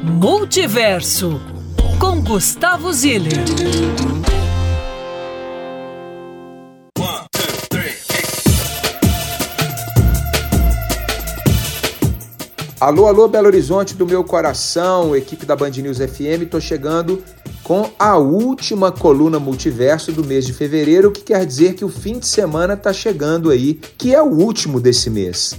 Multiverso com Gustavo Ziller. Alô, alô, Belo Horizonte do meu coração, equipe da Band News FM, tô chegando com a última coluna multiverso do mês de fevereiro, o que quer dizer que o fim de semana tá chegando aí, que é o último desse mês.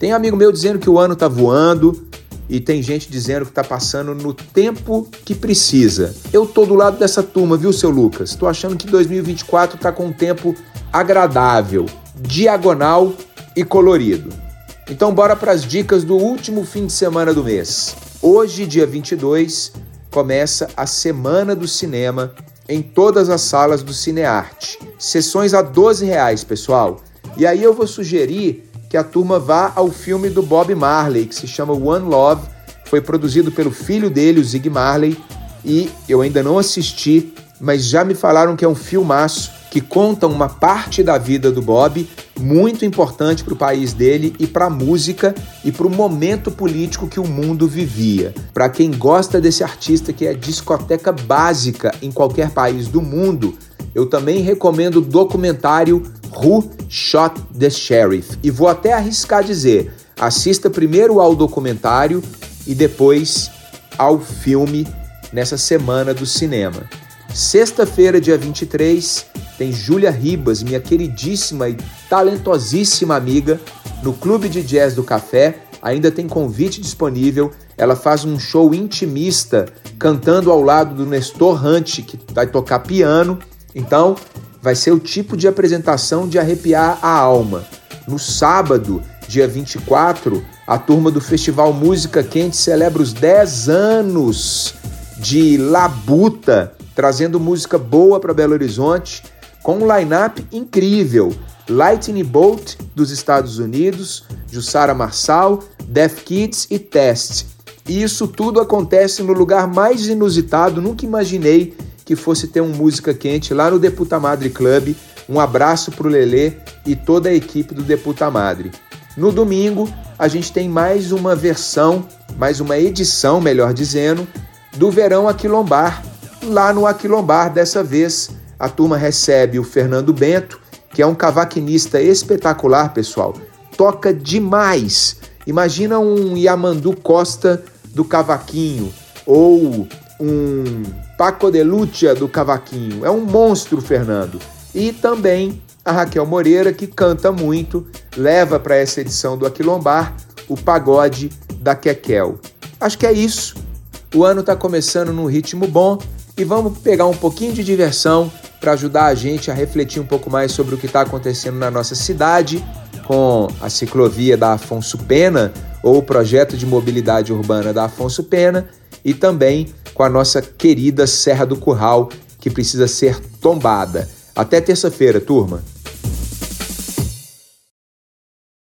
Tem amigo meu dizendo que o ano tá voando e tem gente dizendo que tá passando no tempo que precisa. Eu tô do lado dessa turma, viu, seu Lucas? Tô achando que 2024 tá com um tempo agradável, diagonal e colorido. Então bora para as dicas do último fim de semana do mês. Hoje, dia 22, começa a Semana do Cinema em todas as salas do Cinearte. Sessões a 12 reais, pessoal. E aí eu vou sugerir que a turma vá ao filme do Bob Marley, que se chama One Love. Foi produzido pelo filho dele, o Zig Marley, e eu ainda não assisti, mas já me falaram que é um filmaço que conta uma parte da vida do Bob muito importante para o país dele e para a música e para o momento político que o mundo vivia. Para quem gosta desse artista que é discoteca básica em qualquer país do mundo, eu também recomendo o documentário Who Shot the Sheriff. E vou até arriscar dizer: assista primeiro ao documentário e depois ao filme nessa semana do cinema. Sexta-feira, dia 23, tem Júlia Ribas, minha queridíssima e talentosíssima amiga, no Clube de Jazz do Café. Ainda tem convite disponível. Ela faz um show intimista, cantando ao lado do Nestor Hunt, que vai tocar piano. Então, vai ser o tipo de apresentação de arrepiar a alma. No sábado, dia 24, a turma do Festival Música Quente celebra os 10 anos de Labuta trazendo música boa para Belo Horizonte, com um line-up incrível. Lightning Bolt dos Estados Unidos, Jussara Marçal, Def Kids e Test. E isso tudo acontece no lugar mais inusitado, nunca imaginei que fosse ter um música quente lá no Deputa Madre Club. Um abraço pro Lelê e toda a equipe do Deputa Madre. No domingo, a gente tem mais uma versão, mais uma edição, melhor dizendo, do Verão Aquilombar, lá no Aquilombar. Dessa vez, a turma recebe o Fernando Bento, que é um cavaquinista espetacular, pessoal. Toca demais. Imagina um Yamandu Costa do cavaquinho ou um Paco de Lucia do cavaquinho. É um monstro, Fernando. E também a Raquel Moreira, que canta muito, leva para essa edição do Aquilombar o pagode da Kekel. Acho que é isso. O ano está começando num ritmo bom e vamos pegar um pouquinho de diversão para ajudar a gente a refletir um pouco mais sobre o que está acontecendo na nossa cidade com a ciclovia da Afonso Pena ou o projeto de mobilidade urbana da Afonso Pena e também com a nossa querida Serra do Curral que precisa ser tombada. Até terça-feira, turma!